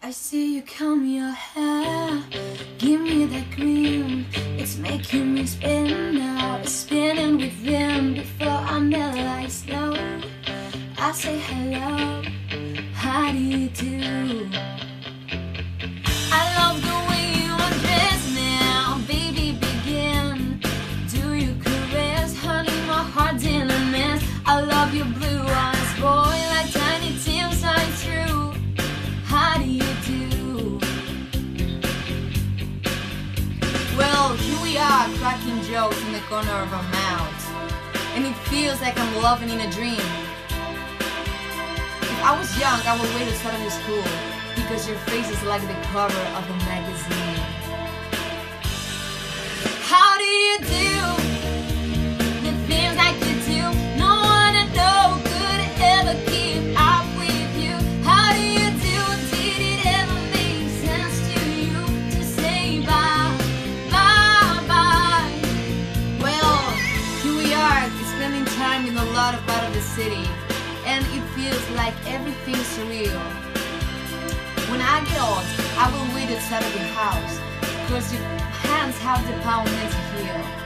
I see you comb your hair, give me that grin. It's making me spin now, spinning within. Before I melt like snow, I say hello, how do you do? We are, cracking jokes in the corner of our mouths, and it feels like I'm loving in a dream. If I was young, I would wait to start your school because your face is like the cover of a magazine. Lot part of the city, and it feels like everything's surreal. When I get old, I will wait outside of the house, cause your hands have the power to heal.